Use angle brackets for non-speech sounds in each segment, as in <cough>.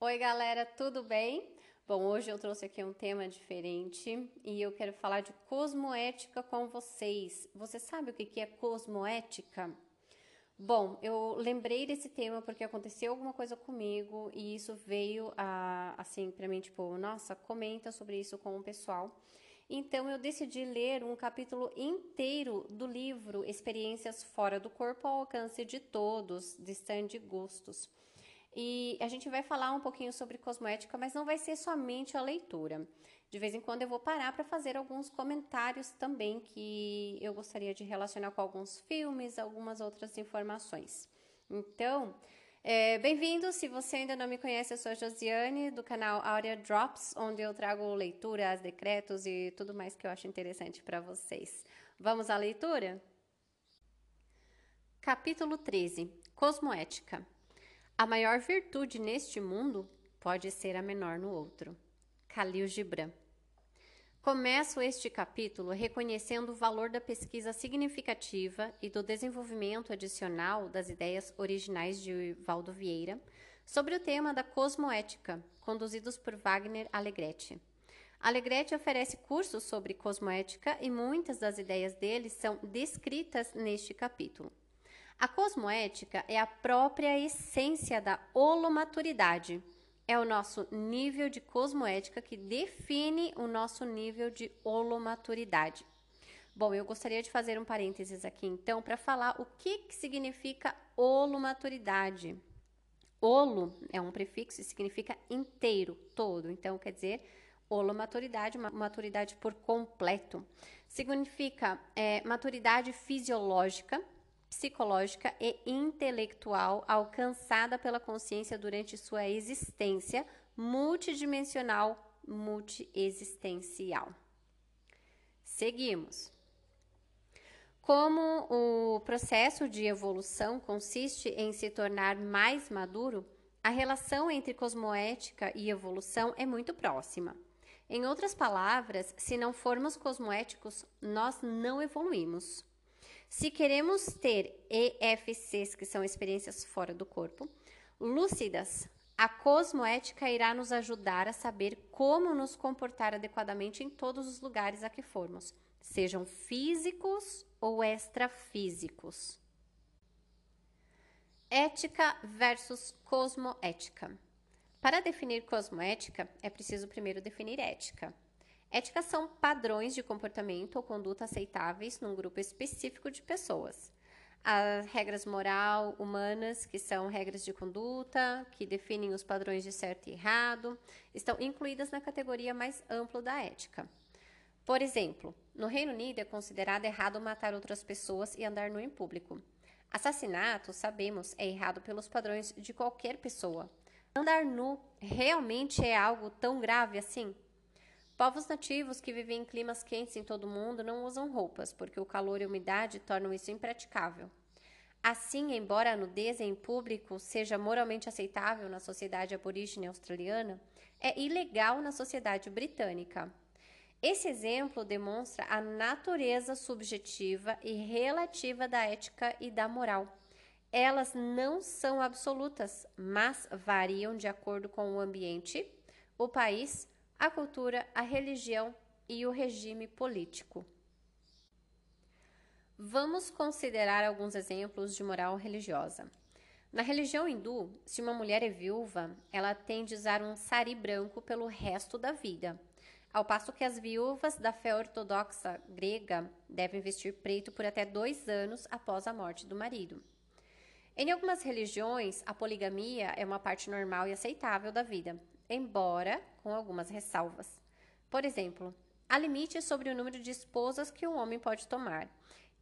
Oi, galera, tudo bem? Bom, hoje eu trouxe aqui um tema diferente e eu quero falar de cosmoética com vocês. Você sabe o que é cosmoética? Bom, eu lembrei desse tema porque aconteceu alguma coisa comigo e isso veio a, assim para mim, tipo, nossa, comenta sobre isso com o pessoal. Então eu decidi ler um capítulo inteiro do livro Experiências Fora do Corpo ao Alcance de Todos, de Sandy Gustos. E a gente vai falar um pouquinho sobre cosmética, mas não vai ser somente a leitura. De vez em quando eu vou parar para fazer alguns comentários também que eu gostaria de relacionar com alguns filmes, algumas outras informações. Então, é, bem-vindo! Se você ainda não me conhece, eu sou a Josiane, do canal Aurea Drops, onde eu trago leituras, decretos e tudo mais que eu acho interessante para vocês. Vamos à leitura? Capítulo 13 Cosmoética a maior virtude neste mundo pode ser a menor no outro. Khalil Gibran. Começo este capítulo reconhecendo o valor da pesquisa significativa e do desenvolvimento adicional das ideias originais de Valdo Vieira sobre o tema da cosmoética, conduzidos por Wagner Alegretti. Alegretti oferece cursos sobre cosmoética e muitas das ideias dele são descritas neste capítulo. A cosmoética é a própria essência da holomaturidade. É o nosso nível de cosmoética que define o nosso nível de holomaturidade. Bom, eu gostaria de fazer um parênteses aqui então para falar o que, que significa holomaturidade. Holo é um prefixo e significa inteiro, todo. Então, quer dizer, holomaturidade, uma maturidade por completo. Significa é, maturidade fisiológica, psicológica e intelectual alcançada pela consciência durante sua existência multidimensional, multiexistencial. Seguimos. Como o processo de evolução consiste em se tornar mais maduro, a relação entre cosmoética e evolução é muito próxima. Em outras palavras, se não formos cosmoéticos, nós não evoluímos. Se queremos ter EFCs, que são experiências fora do corpo, lúcidas, a cosmoética irá nos ajudar a saber como nos comportar adequadamente em todos os lugares a que formos, sejam físicos ou extrafísicos. Ética versus cosmoética. Para definir cosmoética, é preciso primeiro definir ética. Ética são padrões de comportamento ou conduta aceitáveis num grupo específico de pessoas. As regras moral humanas, que são regras de conduta, que definem os padrões de certo e errado, estão incluídas na categoria mais ampla da ética. Por exemplo, no Reino Unido é considerado errado matar outras pessoas e andar nu em público. Assassinato, sabemos, é errado pelos padrões de qualquer pessoa. Andar nu realmente é algo tão grave assim? Povos nativos que vivem em climas quentes em todo o mundo não usam roupas, porque o calor e a umidade tornam isso impraticável. Assim, embora a nudez em público seja moralmente aceitável na sociedade aborígene australiana, é ilegal na sociedade britânica. Esse exemplo demonstra a natureza subjetiva e relativa da ética e da moral. Elas não são absolutas, mas variam de acordo com o ambiente, o país, a cultura, a religião e o regime político. Vamos considerar alguns exemplos de moral religiosa. Na religião hindu, se uma mulher é viúva, ela tem de usar um sari branco pelo resto da vida, ao passo que as viúvas da fé ortodoxa grega devem vestir preto por até dois anos após a morte do marido. Em algumas religiões, a poligamia é uma parte normal e aceitável da vida, embora com algumas ressalvas. Por exemplo, há limites sobre o número de esposas que um homem pode tomar.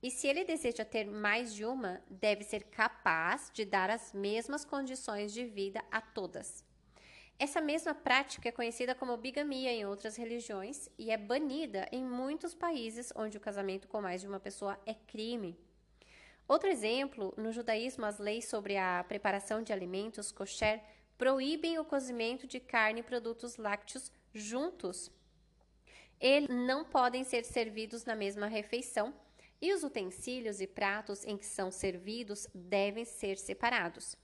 E se ele deseja ter mais de uma, deve ser capaz de dar as mesmas condições de vida a todas. Essa mesma prática é conhecida como bigamia em outras religiões e é banida em muitos países onde o casamento com mais de uma pessoa é crime. Outro exemplo, no judaísmo, as leis sobre a preparação de alimentos kosher proíbem o cozimento de carne e produtos lácteos juntos. Eles não podem ser servidos na mesma refeição e os utensílios e pratos em que são servidos devem ser separados.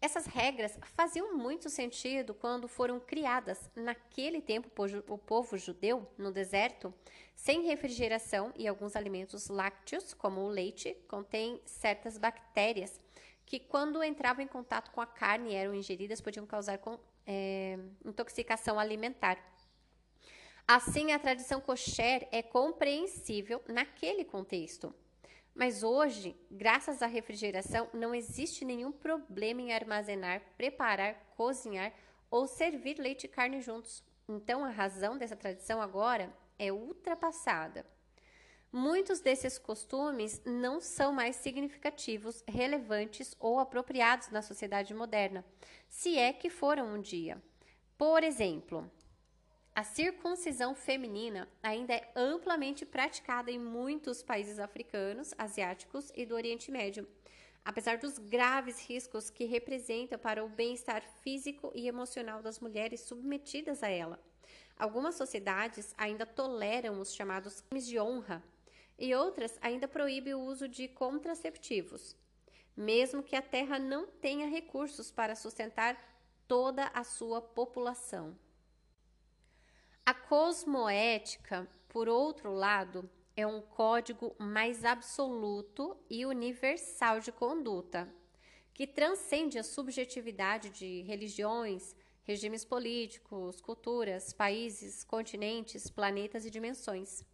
Essas regras faziam muito sentido quando foram criadas naquele tempo o povo judeu no deserto, sem refrigeração e alguns alimentos lácteos, como o leite, contêm certas bactérias que, quando entravam em contato com a carne e eram ingeridas, podiam causar com, é, intoxicação alimentar. Assim, a tradição kosher é compreensível naquele contexto. Mas hoje, graças à refrigeração, não existe nenhum problema em armazenar, preparar, cozinhar ou servir leite e carne juntos. Então, a razão dessa tradição agora é ultrapassada. Muitos desses costumes não são mais significativos, relevantes ou apropriados na sociedade moderna, se é que foram um dia. Por exemplo, a circuncisão feminina ainda é amplamente praticada em muitos países africanos, asiáticos e do Oriente Médio, apesar dos graves riscos que representa para o bem-estar físico e emocional das mulheres submetidas a ela. Algumas sociedades ainda toleram os chamados crimes de honra e outras ainda proíbem o uso de contraceptivos, mesmo que a terra não tenha recursos para sustentar toda a sua população. A cosmoética, por outro lado, é um código mais absoluto e universal de conduta, que transcende a subjetividade de religiões, regimes políticos, culturas, países, continentes, planetas e dimensões.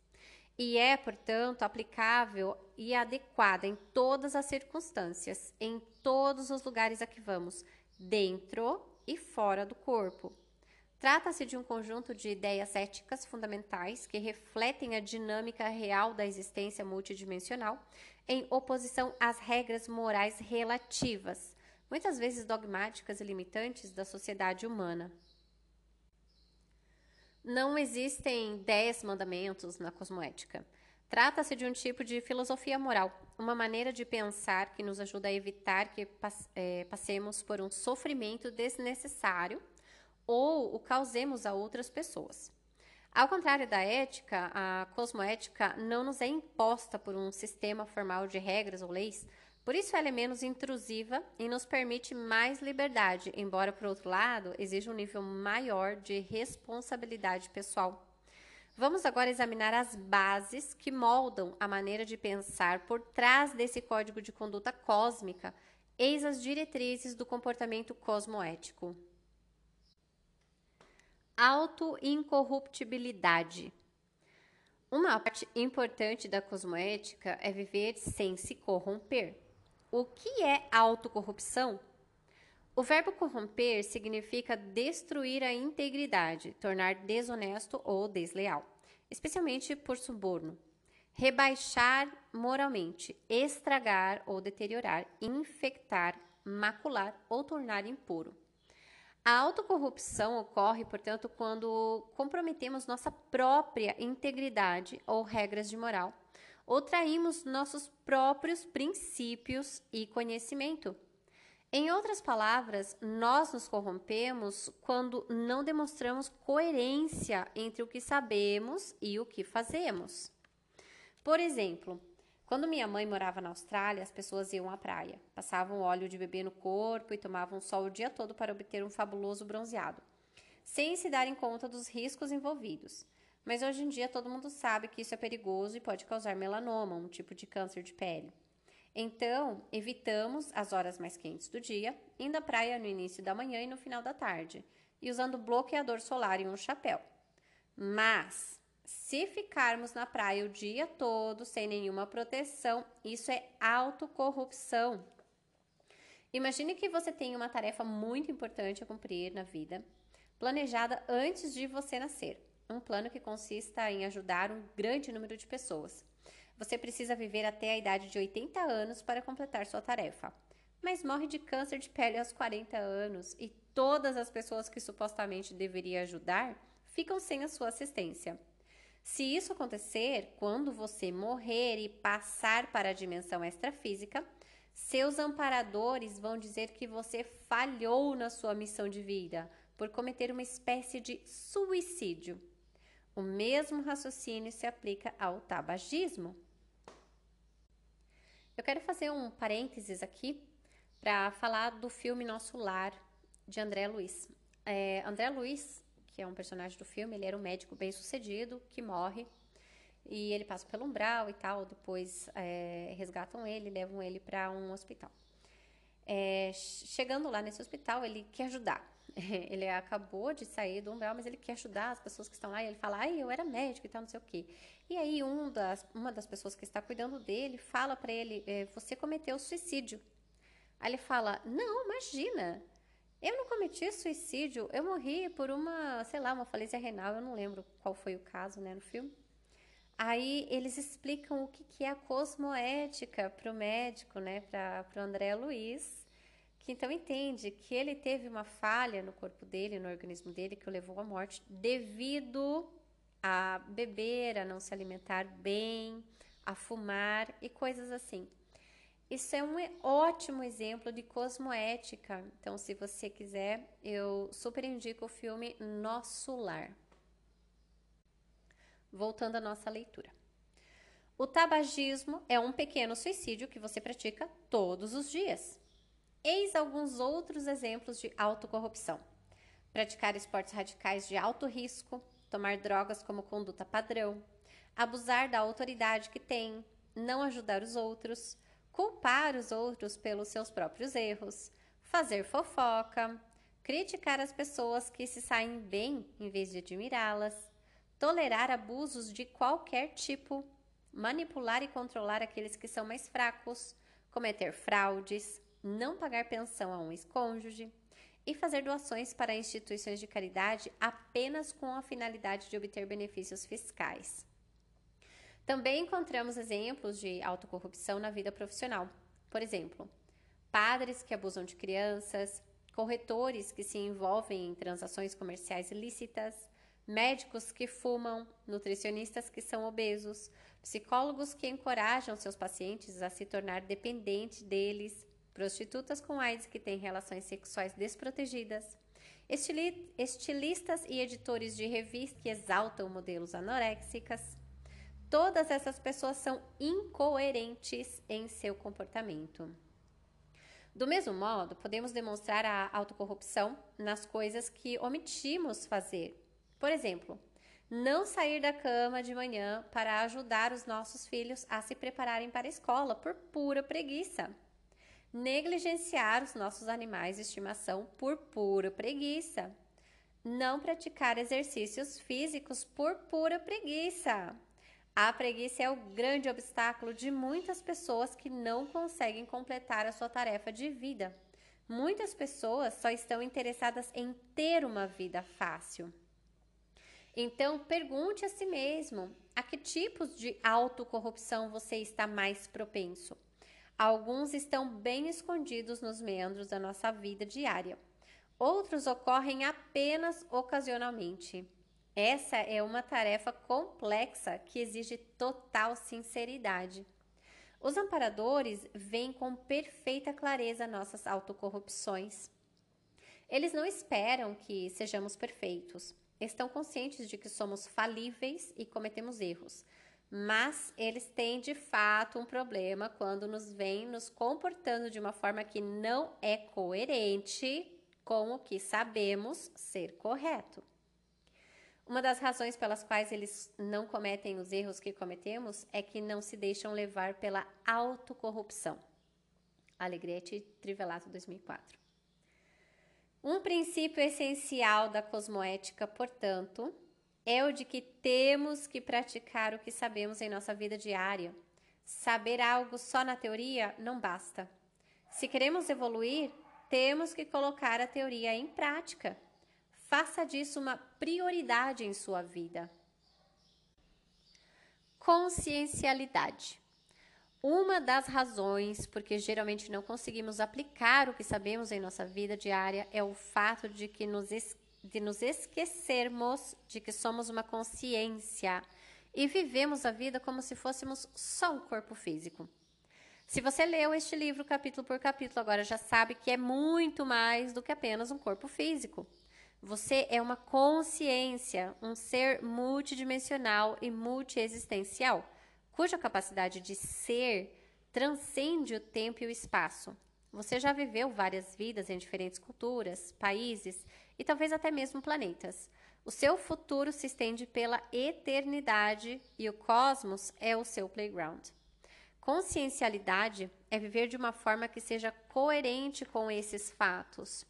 E é, portanto, aplicável e adequada em todas as circunstâncias, em todos os lugares a que vamos, dentro e fora do corpo, Trata-se de um conjunto de ideias éticas fundamentais que refletem a dinâmica real da existência multidimensional, em oposição às regras morais relativas, muitas vezes dogmáticas e limitantes da sociedade humana. Não existem dez mandamentos na cosmoética. Trata-se de um tipo de filosofia moral, uma maneira de pensar que nos ajuda a evitar que é, passemos por um sofrimento desnecessário ou o causemos a outras pessoas. Ao contrário da ética, a cosmoética não nos é imposta por um sistema formal de regras ou leis, por isso ela é menos intrusiva e nos permite mais liberdade, embora, por outro lado, exija um nível maior de responsabilidade pessoal. Vamos agora examinar as bases que moldam a maneira de pensar por trás desse código de conduta cósmica, eis as diretrizes do comportamento cosmoético auto-incorruptibilidade. Uma parte importante da cosmoética é viver sem se corromper. O que é autocorrupção? O verbo corromper significa destruir a integridade, tornar desonesto ou desleal, especialmente por suborno. Rebaixar moralmente, estragar ou deteriorar, infectar, macular ou tornar impuro. A autocorrupção ocorre, portanto, quando comprometemos nossa própria integridade ou regras de moral, ou traímos nossos próprios princípios e conhecimento. Em outras palavras, nós nos corrompemos quando não demonstramos coerência entre o que sabemos e o que fazemos. Por exemplo, quando minha mãe morava na Austrália, as pessoas iam à praia, passavam óleo de bebê no corpo e tomavam sol o dia todo para obter um fabuloso bronzeado, sem se darem conta dos riscos envolvidos. Mas hoje em dia todo mundo sabe que isso é perigoso e pode causar melanoma, um tipo de câncer de pele. Então, evitamos as horas mais quentes do dia, indo à praia no início da manhã e no final da tarde, e usando bloqueador solar e um chapéu. Mas se ficarmos na praia o dia todo sem nenhuma proteção, isso é autocorrupção. Imagine que você tem uma tarefa muito importante a cumprir na vida, planejada antes de você nascer. Um plano que consista em ajudar um grande número de pessoas. Você precisa viver até a idade de 80 anos para completar sua tarefa, mas morre de câncer de pele aos 40 anos e todas as pessoas que supostamente deveria ajudar ficam sem a sua assistência. Se isso acontecer, quando você morrer e passar para a dimensão extrafísica, seus amparadores vão dizer que você falhou na sua missão de vida por cometer uma espécie de suicídio. O mesmo raciocínio se aplica ao tabagismo. Eu quero fazer um parênteses aqui para falar do filme Nosso Lar, de André Luiz. É, André Luiz, que é um personagem do filme, ele era um médico bem sucedido que morre e ele passa pelo umbral e tal. Depois é, resgatam ele, levam ele para um hospital. É, chegando lá nesse hospital, ele quer ajudar. <laughs> Ele acabou de sair do umbral, mas ele quer ajudar as pessoas que estão lá. E ele fala, ai, eu era médico e tal, não sei o quê. E aí, um das, uma das pessoas que está cuidando dele fala para ele: é, Você cometeu suicídio. Aí ele fala: Não, imagina. Eu não cometi suicídio. Eu morri por uma, sei lá, uma falência renal. Eu não lembro qual foi o caso, né, no filme. Aí eles explicam o que, que é a cosmoética para o médico, né, para o André Luiz, então entende que ele teve uma falha no corpo dele, no organismo dele, que o levou à morte devido a beber, a não se alimentar bem, a fumar e coisas assim. Isso é um ótimo exemplo de cosmoética. Então, se você quiser, eu super indico o filme Nosso Lar. Voltando à nossa leitura. O tabagismo é um pequeno suicídio que você pratica todos os dias. Eis alguns outros exemplos de autocorrupção: praticar esportes radicais de alto risco, tomar drogas como conduta padrão, abusar da autoridade que tem, não ajudar os outros, culpar os outros pelos seus próprios erros, fazer fofoca, criticar as pessoas que se saem bem em vez de admirá-las, tolerar abusos de qualquer tipo, manipular e controlar aqueles que são mais fracos, cometer fraudes, não pagar pensão a um ex-cônjuge e fazer doações para instituições de caridade apenas com a finalidade de obter benefícios fiscais. Também encontramos exemplos de autocorrupção na vida profissional. Por exemplo, padres que abusam de crianças, corretores que se envolvem em transações comerciais ilícitas, médicos que fumam, nutricionistas que são obesos, psicólogos que encorajam seus pacientes a se tornar dependentes deles, prostitutas com AIDS que têm relações sexuais desprotegidas, estilistas e editores de revistas que exaltam modelos anoréxicas. Todas essas pessoas são incoerentes em seu comportamento. Do mesmo modo, podemos demonstrar a autocorrupção nas coisas que omitimos fazer por exemplo, não sair da cama de manhã para ajudar os nossos filhos a se prepararem para a escola por pura preguiça. Negligenciar os nossos animais de estimação por pura preguiça. Não praticar exercícios físicos por pura preguiça. A preguiça é o grande obstáculo de muitas pessoas que não conseguem completar a sua tarefa de vida. Muitas pessoas só estão interessadas em ter uma vida fácil. Então, pergunte a si mesmo a que tipos de autocorrupção você está mais propenso. Alguns estão bem escondidos nos meandros da nossa vida diária. Outros ocorrem apenas ocasionalmente. Essa é uma tarefa complexa que exige total sinceridade. Os amparadores veem com perfeita clareza nossas autocorrupções. Eles não esperam que sejamos perfeitos estão conscientes de que somos falíveis e cometemos erros, mas eles têm de fato um problema quando nos veem nos comportando de uma forma que não é coerente com o que sabemos ser correto. Uma das razões pelas quais eles não cometem os erros que cometemos é que não se deixam levar pela autocorrupção. Alegrete Trivelato 2004. Um princípio essencial da cosmoética, portanto, é o de que temos que praticar o que sabemos em nossa vida diária. Saber algo só na teoria não basta. Se queremos evoluir, temos que colocar a teoria em prática. Faça disso uma prioridade em sua vida. Consciencialidade. Uma das razões porque geralmente não conseguimos aplicar o que sabemos em nossa vida diária é o fato de que nos, de nos esquecermos de que somos uma consciência e vivemos a vida como se fôssemos só um corpo físico. Se você leu este livro capítulo por capítulo, agora já sabe que é muito mais do que apenas um corpo físico. Você é uma consciência, um ser multidimensional e multiexistencial cuja capacidade de ser transcende o tempo e o espaço. Você já viveu várias vidas em diferentes culturas, países e talvez até mesmo planetas. O seu futuro se estende pela eternidade e o cosmos é o seu playground. Consciencialidade é viver de uma forma que seja coerente com esses fatos.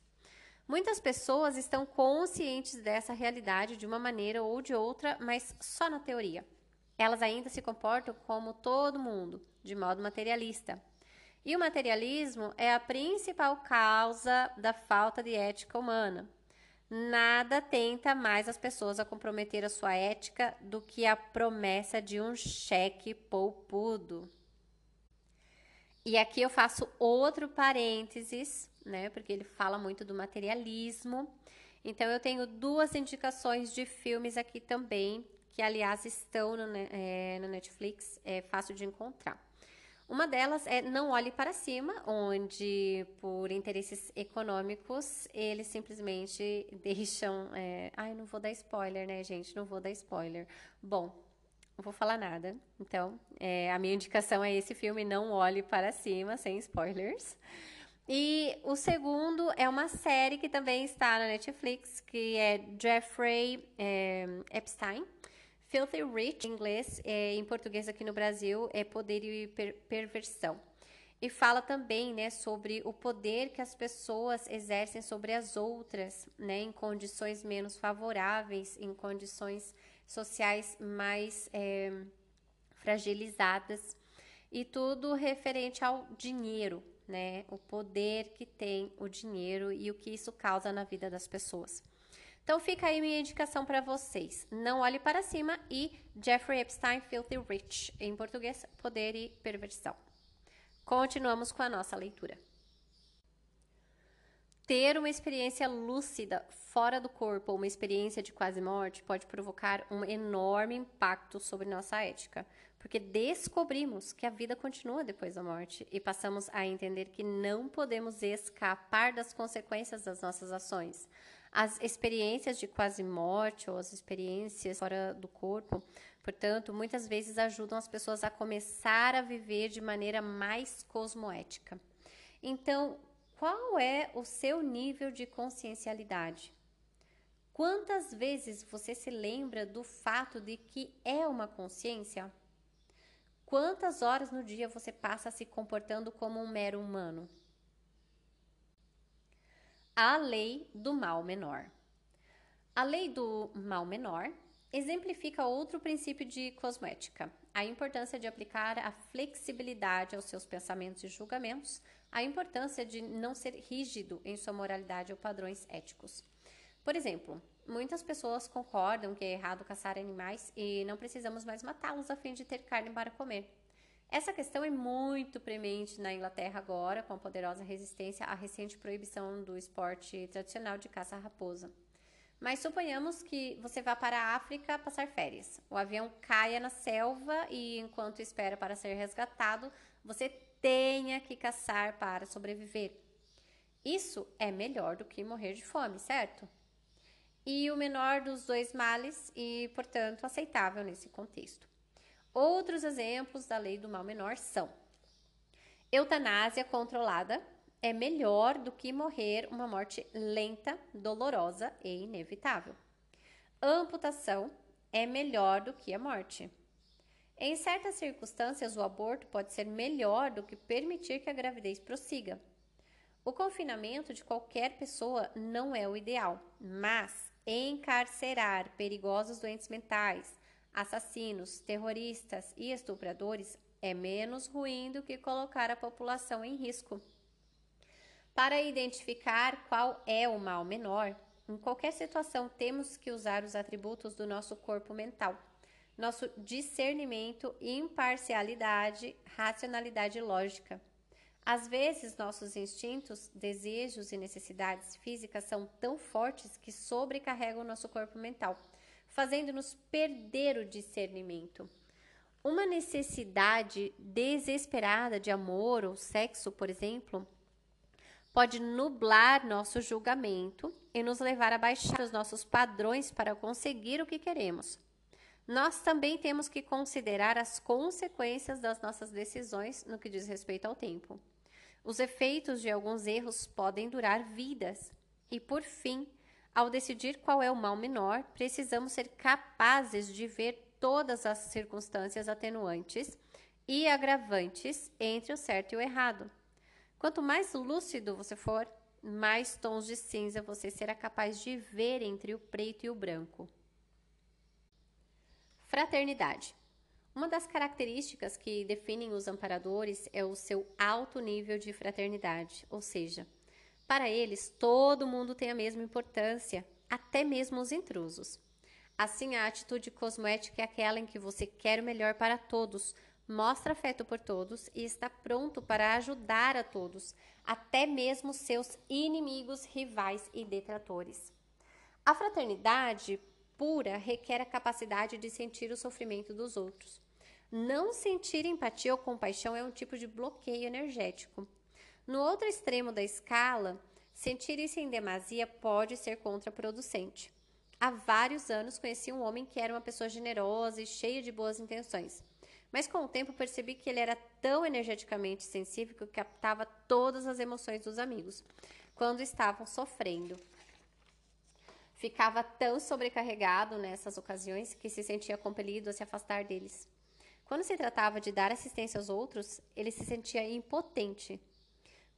Muitas pessoas estão conscientes dessa realidade de uma maneira ou de outra, mas só na teoria. Elas ainda se comportam como todo mundo, de modo materialista. E o materialismo é a principal causa da falta de ética humana. Nada tenta mais as pessoas a comprometer a sua ética do que a promessa de um cheque poupudo. E aqui eu faço outro parênteses, né? Porque ele fala muito do materialismo. Então eu tenho duas indicações de filmes aqui também, que aliás estão no, é, no Netflix, é fácil de encontrar. Uma delas é Não Olhe para Cima, onde, por interesses econômicos, eles simplesmente <laughs> deixam. É... Ai, não vou dar spoiler, né, gente? Não vou dar spoiler. Bom, não vou falar nada. Então, é, a minha indicação é esse filme, Não Olhe para Cima, sem spoilers. E o segundo é uma série que também está na Netflix, que é Jeffrey é, Epstein Filthy Rich, em inglês, é, em português aqui no Brasil, é poder e per perversão. E fala também né, sobre o poder que as pessoas exercem sobre as outras, né, em condições menos favoráveis, em condições sociais mais é, fragilizadas. E tudo referente ao dinheiro, né, o poder que tem o dinheiro e o que isso causa na vida das pessoas. Então fica aí minha indicação para vocês. Não olhe para cima e Jeffrey Epstein Filthy Rich, em português, Poder e Perversão. Continuamos com a nossa leitura. Ter uma experiência lúcida fora do corpo ou uma experiência de quase morte pode provocar um enorme impacto sobre nossa ética, porque descobrimos que a vida continua depois da morte e passamos a entender que não podemos escapar das consequências das nossas ações. As experiências de quase morte ou as experiências fora do corpo, portanto, muitas vezes ajudam as pessoas a começar a viver de maneira mais cosmoética. Então, qual é o seu nível de consciencialidade? Quantas vezes você se lembra do fato de que é uma consciência? Quantas horas no dia você passa se comportando como um mero humano? A lei do mal menor. A lei do mal menor exemplifica outro princípio de cosmética, a importância de aplicar a flexibilidade aos seus pensamentos e julgamentos, a importância de não ser rígido em sua moralidade ou padrões éticos. Por exemplo, muitas pessoas concordam que é errado caçar animais e não precisamos mais matá-los a fim de ter carne para comer. Essa questão é muito premente na Inglaterra agora, com a poderosa resistência à recente proibição do esporte tradicional de caça raposa. Mas suponhamos que você vá para a África passar férias. O avião caia na selva e, enquanto espera para ser resgatado, você tenha que caçar para sobreviver. Isso é melhor do que morrer de fome, certo? E o menor dos dois males e, portanto, aceitável nesse contexto. Outros exemplos da lei do mal menor são: eutanásia controlada é melhor do que morrer uma morte lenta, dolorosa e inevitável. Amputação é melhor do que a morte. Em certas circunstâncias, o aborto pode ser melhor do que permitir que a gravidez prossiga. O confinamento de qualquer pessoa não é o ideal, mas encarcerar perigosos doentes mentais, assassinos, terroristas e estupradores é menos ruim do que colocar a população em risco. Para identificar qual é o mal menor, em qualquer situação temos que usar os atributos do nosso corpo mental, nosso discernimento, imparcialidade, racionalidade lógica. Às vezes, nossos instintos, desejos e necessidades físicas são tão fortes que sobrecarregam nosso corpo mental fazendo-nos perder o discernimento. Uma necessidade desesperada de amor ou sexo, por exemplo, pode nublar nosso julgamento e nos levar a baixar os nossos padrões para conseguir o que queremos. Nós também temos que considerar as consequências das nossas decisões no que diz respeito ao tempo. Os efeitos de alguns erros podem durar vidas. E por fim, ao decidir qual é o mal menor, precisamos ser capazes de ver todas as circunstâncias atenuantes e agravantes entre o certo e o errado. Quanto mais lúcido você for, mais tons de cinza você será capaz de ver entre o preto e o branco. Fraternidade. Uma das características que definem os amparadores é o seu alto nível de fraternidade, ou seja, para eles todo mundo tem a mesma importância, até mesmo os intrusos. Assim, a atitude cosmoética é aquela em que você quer o melhor para todos, mostra afeto por todos e está pronto para ajudar a todos, até mesmo seus inimigos, rivais e detratores. A fraternidade pura requer a capacidade de sentir o sofrimento dos outros. Não sentir empatia ou compaixão é um tipo de bloqueio energético. No outro extremo da escala, sentir isso em demasia pode ser contraproducente. Há vários anos conheci um homem que era uma pessoa generosa e cheia de boas intenções. Mas com o tempo percebi que ele era tão energeticamente sensível que captava todas as emoções dos amigos quando estavam sofrendo. Ficava tão sobrecarregado nessas ocasiões que se sentia compelido a se afastar deles. Quando se tratava de dar assistência aos outros, ele se sentia impotente.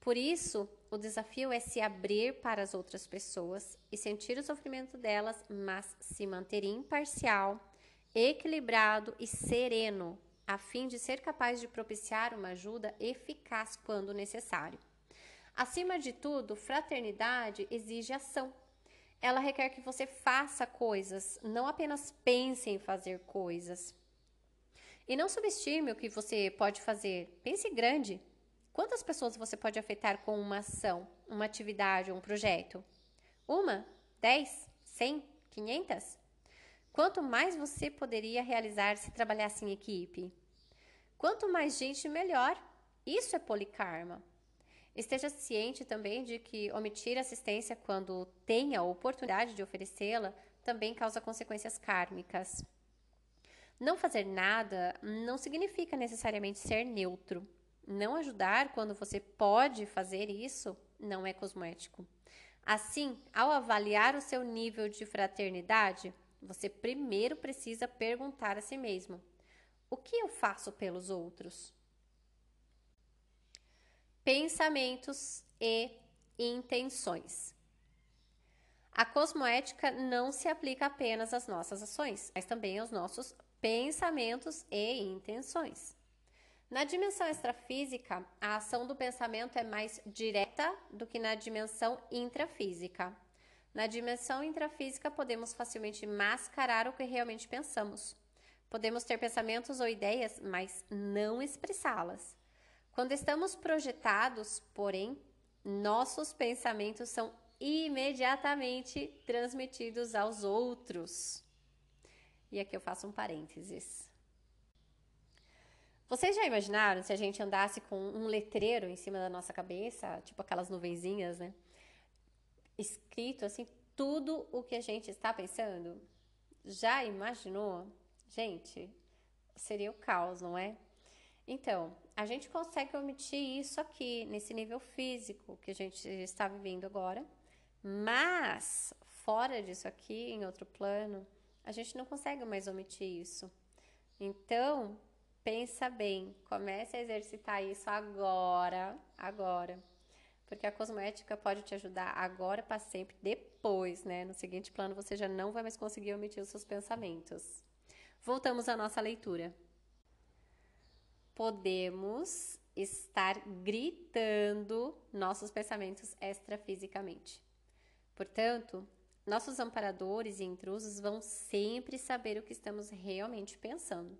Por isso, o desafio é se abrir para as outras pessoas e sentir o sofrimento delas, mas se manter imparcial, equilibrado e sereno a fim de ser capaz de propiciar uma ajuda eficaz quando necessário. Acima de tudo, fraternidade exige ação. Ela requer que você faça coisas, não apenas pense em fazer coisas. E não subestime o que você pode fazer. Pense grande. Quantas pessoas você pode afetar com uma ação, uma atividade um projeto? Uma? Dez? Cem? Quinhentas? Quanto mais você poderia realizar se trabalhasse em equipe? Quanto mais gente, melhor. Isso é polikarma. Esteja ciente também de que omitir assistência quando tem a oportunidade de oferecê-la também causa consequências kármicas. Não fazer nada não significa necessariamente ser neutro. Não ajudar quando você pode fazer isso não é cosmoético. Assim, ao avaliar o seu nível de fraternidade, você primeiro precisa perguntar a si mesmo: o que eu faço pelos outros? Pensamentos e intenções. A cosmoética não se aplica apenas às nossas ações, mas também aos nossos pensamentos e intenções. Na dimensão extrafísica, a ação do pensamento é mais direta do que na dimensão intrafísica. Na dimensão intrafísica, podemos facilmente mascarar o que realmente pensamos. Podemos ter pensamentos ou ideias, mas não expressá-las. Quando estamos projetados, porém, nossos pensamentos são imediatamente transmitidos aos outros. E aqui eu faço um parênteses. Vocês já imaginaram se a gente andasse com um letreiro em cima da nossa cabeça, tipo aquelas nuvenzinhas, né? escrito assim tudo o que a gente está pensando? Já imaginou? Gente, seria o caos, não é? Então, a gente consegue omitir isso aqui, nesse nível físico que a gente está vivendo agora, mas fora disso aqui, em outro plano, a gente não consegue mais omitir isso. Então, pensa bem, comece a exercitar isso agora, agora porque a cosmética pode te ajudar agora para sempre, depois, né? No seguinte plano você já não vai mais conseguir omitir os seus pensamentos. Voltamos à nossa leitura. Podemos estar gritando nossos pensamentos extrafisicamente. Portanto, nossos amparadores e intrusos vão sempre saber o que estamos realmente pensando.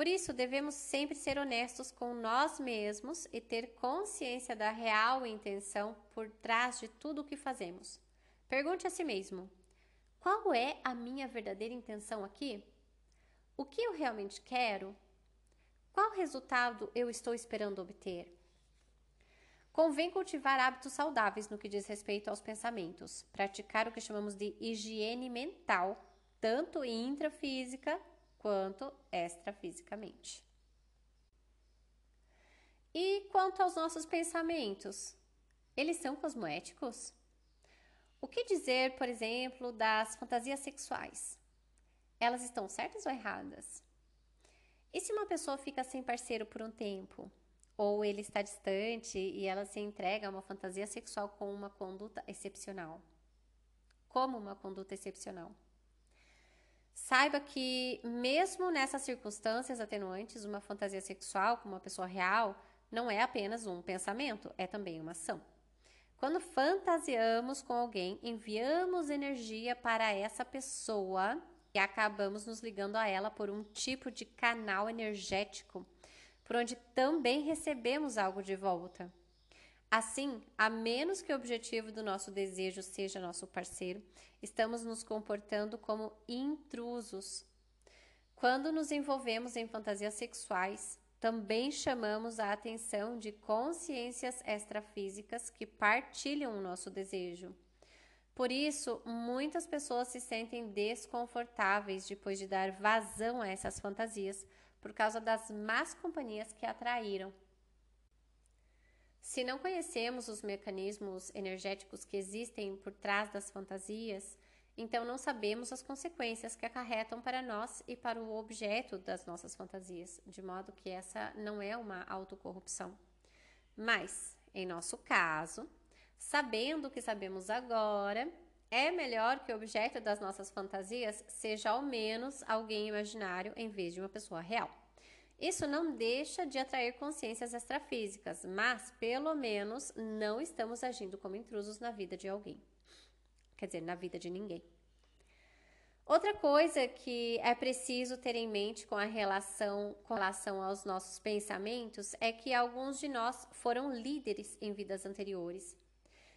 Por isso, devemos sempre ser honestos com nós mesmos e ter consciência da real intenção por trás de tudo o que fazemos. Pergunte a si mesmo: qual é a minha verdadeira intenção aqui? O que eu realmente quero? Qual resultado eu estou esperando obter? Convém cultivar hábitos saudáveis no que diz respeito aos pensamentos, praticar o que chamamos de higiene mental, tanto intrafísica quanto extrafisicamente. E quanto aos nossos pensamentos? Eles são cosmoéticos? O que dizer, por exemplo, das fantasias sexuais? Elas estão certas ou erradas? E se uma pessoa fica sem parceiro por um tempo? Ou ele está distante e ela se entrega a uma fantasia sexual com uma conduta excepcional? Como uma conduta excepcional? Saiba que, mesmo nessas circunstâncias atenuantes, uma fantasia sexual com uma pessoa real não é apenas um pensamento, é também uma ação. Quando fantasiamos com alguém, enviamos energia para essa pessoa e acabamos nos ligando a ela por um tipo de canal energético, por onde também recebemos algo de volta. Assim, a menos que o objetivo do nosso desejo seja nosso parceiro, estamos nos comportando como intrusos. Quando nos envolvemos em fantasias sexuais, também chamamos a atenção de consciências extrafísicas que partilham o nosso desejo. Por isso, muitas pessoas se sentem desconfortáveis depois de dar vazão a essas fantasias, por causa das más companhias que atraíram. Se não conhecemos os mecanismos energéticos que existem por trás das fantasias, então não sabemos as consequências que acarretam para nós e para o objeto das nossas fantasias, de modo que essa não é uma autocorrupção. Mas, em nosso caso, sabendo o que sabemos agora, é melhor que o objeto das nossas fantasias seja ao menos alguém imaginário em vez de uma pessoa real. Isso não deixa de atrair consciências extrafísicas, mas pelo menos não estamos agindo como intrusos na vida de alguém quer dizer, na vida de ninguém. Outra coisa que é preciso ter em mente com a relação, com relação aos nossos pensamentos é que alguns de nós foram líderes em vidas anteriores.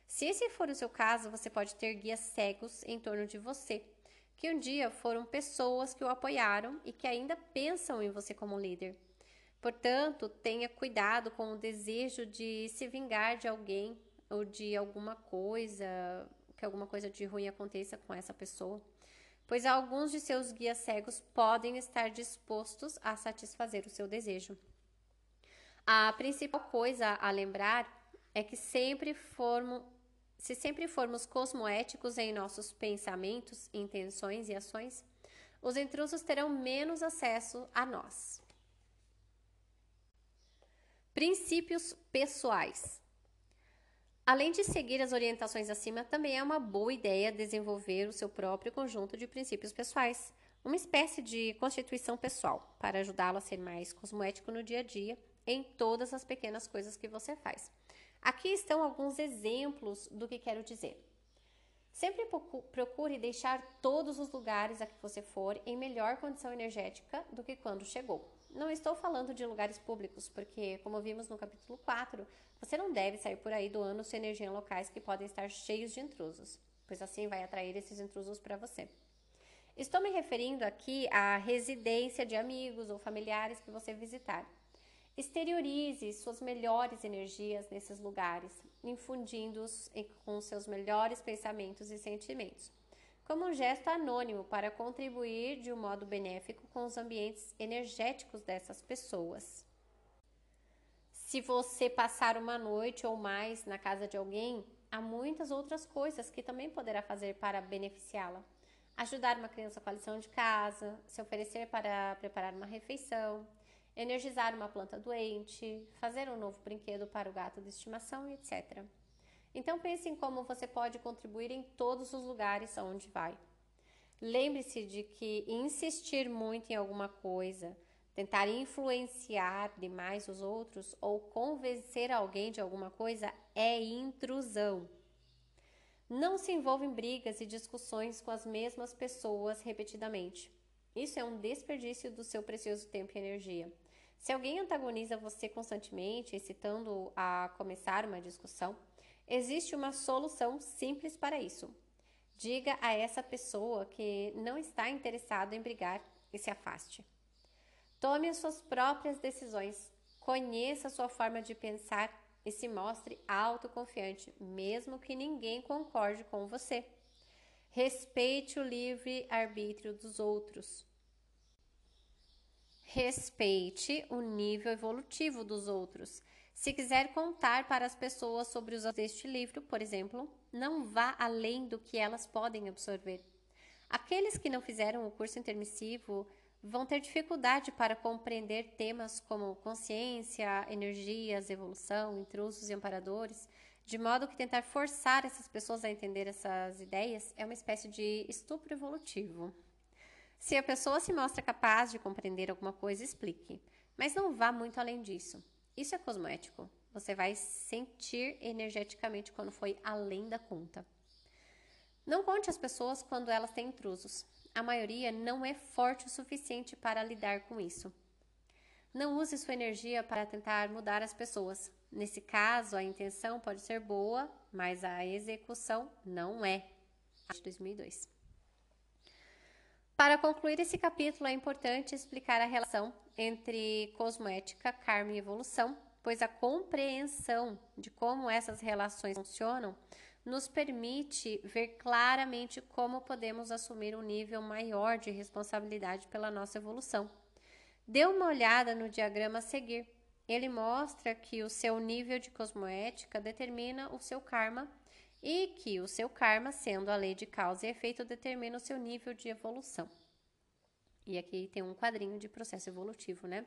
Se esse for o seu caso, você pode ter guias cegos em torno de você, que um dia foram pessoas que o apoiaram e que ainda pensam em você como líder. Portanto, tenha cuidado com o desejo de se vingar de alguém ou de alguma coisa, que alguma coisa de ruim aconteça com essa pessoa, pois alguns de seus guias cegos podem estar dispostos a satisfazer o seu desejo. A principal coisa a lembrar é que sempre formos, se sempre formos cosmoéticos em nossos pensamentos, intenções e ações, os intrusos terão menos acesso a nós. Princípios pessoais. Além de seguir as orientações acima, também é uma boa ideia desenvolver o seu próprio conjunto de princípios pessoais, uma espécie de constituição pessoal, para ajudá-lo a ser mais cosmoético no dia a dia, em todas as pequenas coisas que você faz. Aqui estão alguns exemplos do que quero dizer. Sempre procure deixar todos os lugares a que você for em melhor condição energética do que quando chegou. Não estou falando de lugares públicos, porque, como vimos no capítulo 4, você não deve sair por aí doando sua energia em locais que podem estar cheios de intrusos, pois assim vai atrair esses intrusos para você. Estou me referindo aqui à residência de amigos ou familiares que você visitar. Exteriorize suas melhores energias nesses lugares, infundindo-os com seus melhores pensamentos e sentimentos como um gesto anônimo para contribuir de um modo benéfico com os ambientes energéticos dessas pessoas. Se você passar uma noite ou mais na casa de alguém, há muitas outras coisas que também poderá fazer para beneficiá-la. Ajudar uma criança com a lição de casa, se oferecer para preparar uma refeição, energizar uma planta doente, fazer um novo brinquedo para o gato de estimação, etc. Então pense em como você pode contribuir em todos os lugares aonde vai. Lembre-se de que insistir muito em alguma coisa, tentar influenciar demais os outros ou convencer alguém de alguma coisa é intrusão. Não se envolva em brigas e discussões com as mesmas pessoas repetidamente. Isso é um desperdício do seu precioso tempo e energia. Se alguém antagoniza você constantemente, excitando a começar uma discussão, Existe uma solução simples para isso. Diga a essa pessoa que não está interessado em brigar e se afaste. Tome as suas próprias decisões, conheça a sua forma de pensar e se mostre autoconfiante, mesmo que ninguém concorde com você. Respeite o livre arbítrio dos outros. Respeite o nível evolutivo dos outros. Se quiser contar para as pessoas sobre os deste livro, por exemplo, não vá além do que elas podem absorver. Aqueles que não fizeram o curso intermissivo vão ter dificuldade para compreender temas como consciência, energias, evolução, intrusos e amparadores, de modo que tentar forçar essas pessoas a entender essas ideias é uma espécie de estupro evolutivo. Se a pessoa se mostra capaz de compreender alguma coisa, explique, mas não vá muito além disso. Isso é cosmoético. Você vai sentir energeticamente quando foi além da conta. Não conte às pessoas quando elas têm intrusos. A maioria não é forte o suficiente para lidar com isso. Não use sua energia para tentar mudar as pessoas. Nesse caso, a intenção pode ser boa, mas a execução não é. 2002. Para concluir esse capítulo, é importante explicar a relação entre cosmoética, karma e evolução, pois a compreensão de como essas relações funcionam nos permite ver claramente como podemos assumir um nível maior de responsabilidade pela nossa evolução. Dê uma olhada no diagrama a seguir. Ele mostra que o seu nível de cosmoética determina o seu karma e que o seu karma, sendo a lei de causa e efeito, determina o seu nível de evolução. E aqui tem um quadrinho de processo evolutivo, né?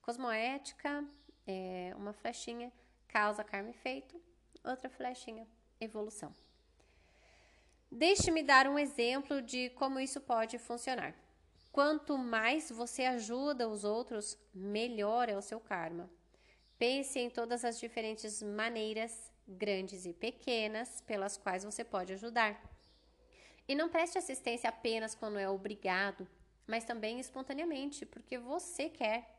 Cosmoética, é uma flechinha, causa, karma, efeito, outra flechinha, evolução. Deixe-me dar um exemplo de como isso pode funcionar. Quanto mais você ajuda os outros, melhor é o seu karma. Pense em todas as diferentes maneiras, grandes e pequenas, pelas quais você pode ajudar. E não preste assistência apenas quando é obrigado, mas também espontaneamente, porque você quer.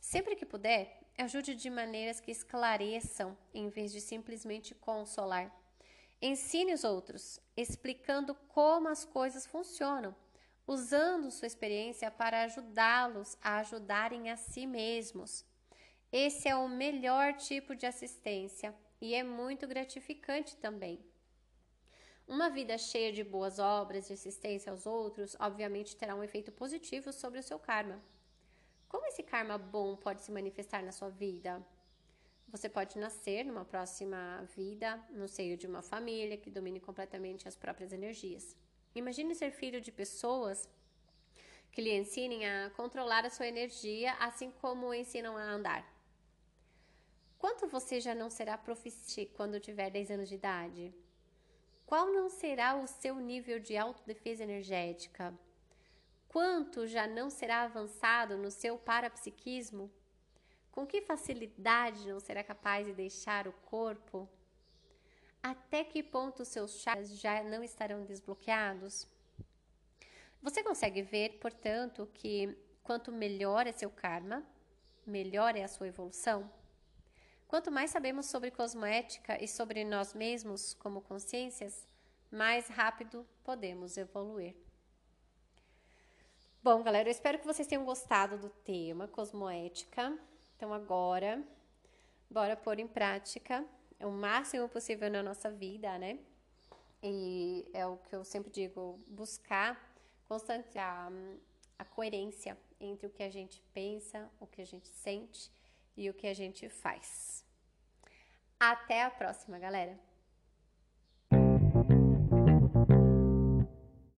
Sempre que puder, ajude de maneiras que esclareçam, em vez de simplesmente consolar. Ensine os outros, explicando como as coisas funcionam, usando sua experiência para ajudá-los a ajudarem a si mesmos. Esse é o melhor tipo de assistência e é muito gratificante também. Uma vida cheia de boas obras de assistência aos outros, obviamente, terá um efeito positivo sobre o seu karma. Como esse karma bom pode se manifestar na sua vida? Você pode nascer numa próxima vida no seio de uma família que domine completamente as próprias energias. Imagine ser filho de pessoas que lhe ensinem a controlar a sua energia, assim como ensinam a andar. Quanto você já não será profici quando tiver 10 anos de idade? Qual não será o seu nível de autodefesa energética? Quanto já não será avançado no seu parapsiquismo? Com que facilidade não será capaz de deixar o corpo? Até que ponto seus chakras já não estarão desbloqueados? Você consegue ver, portanto, que quanto melhor é seu karma, melhor é a sua evolução? Quanto mais sabemos sobre cosmoética e sobre nós mesmos como consciências, mais rápido podemos evoluir. Bom, galera, eu espero que vocês tenham gostado do tema cosmoética. Então, agora, bora pôr em prática o máximo possível na nossa vida, né? E é o que eu sempre digo, buscar constante a, a coerência entre o que a gente pensa, o que a gente sente e o que a gente faz. Até a próxima, galera!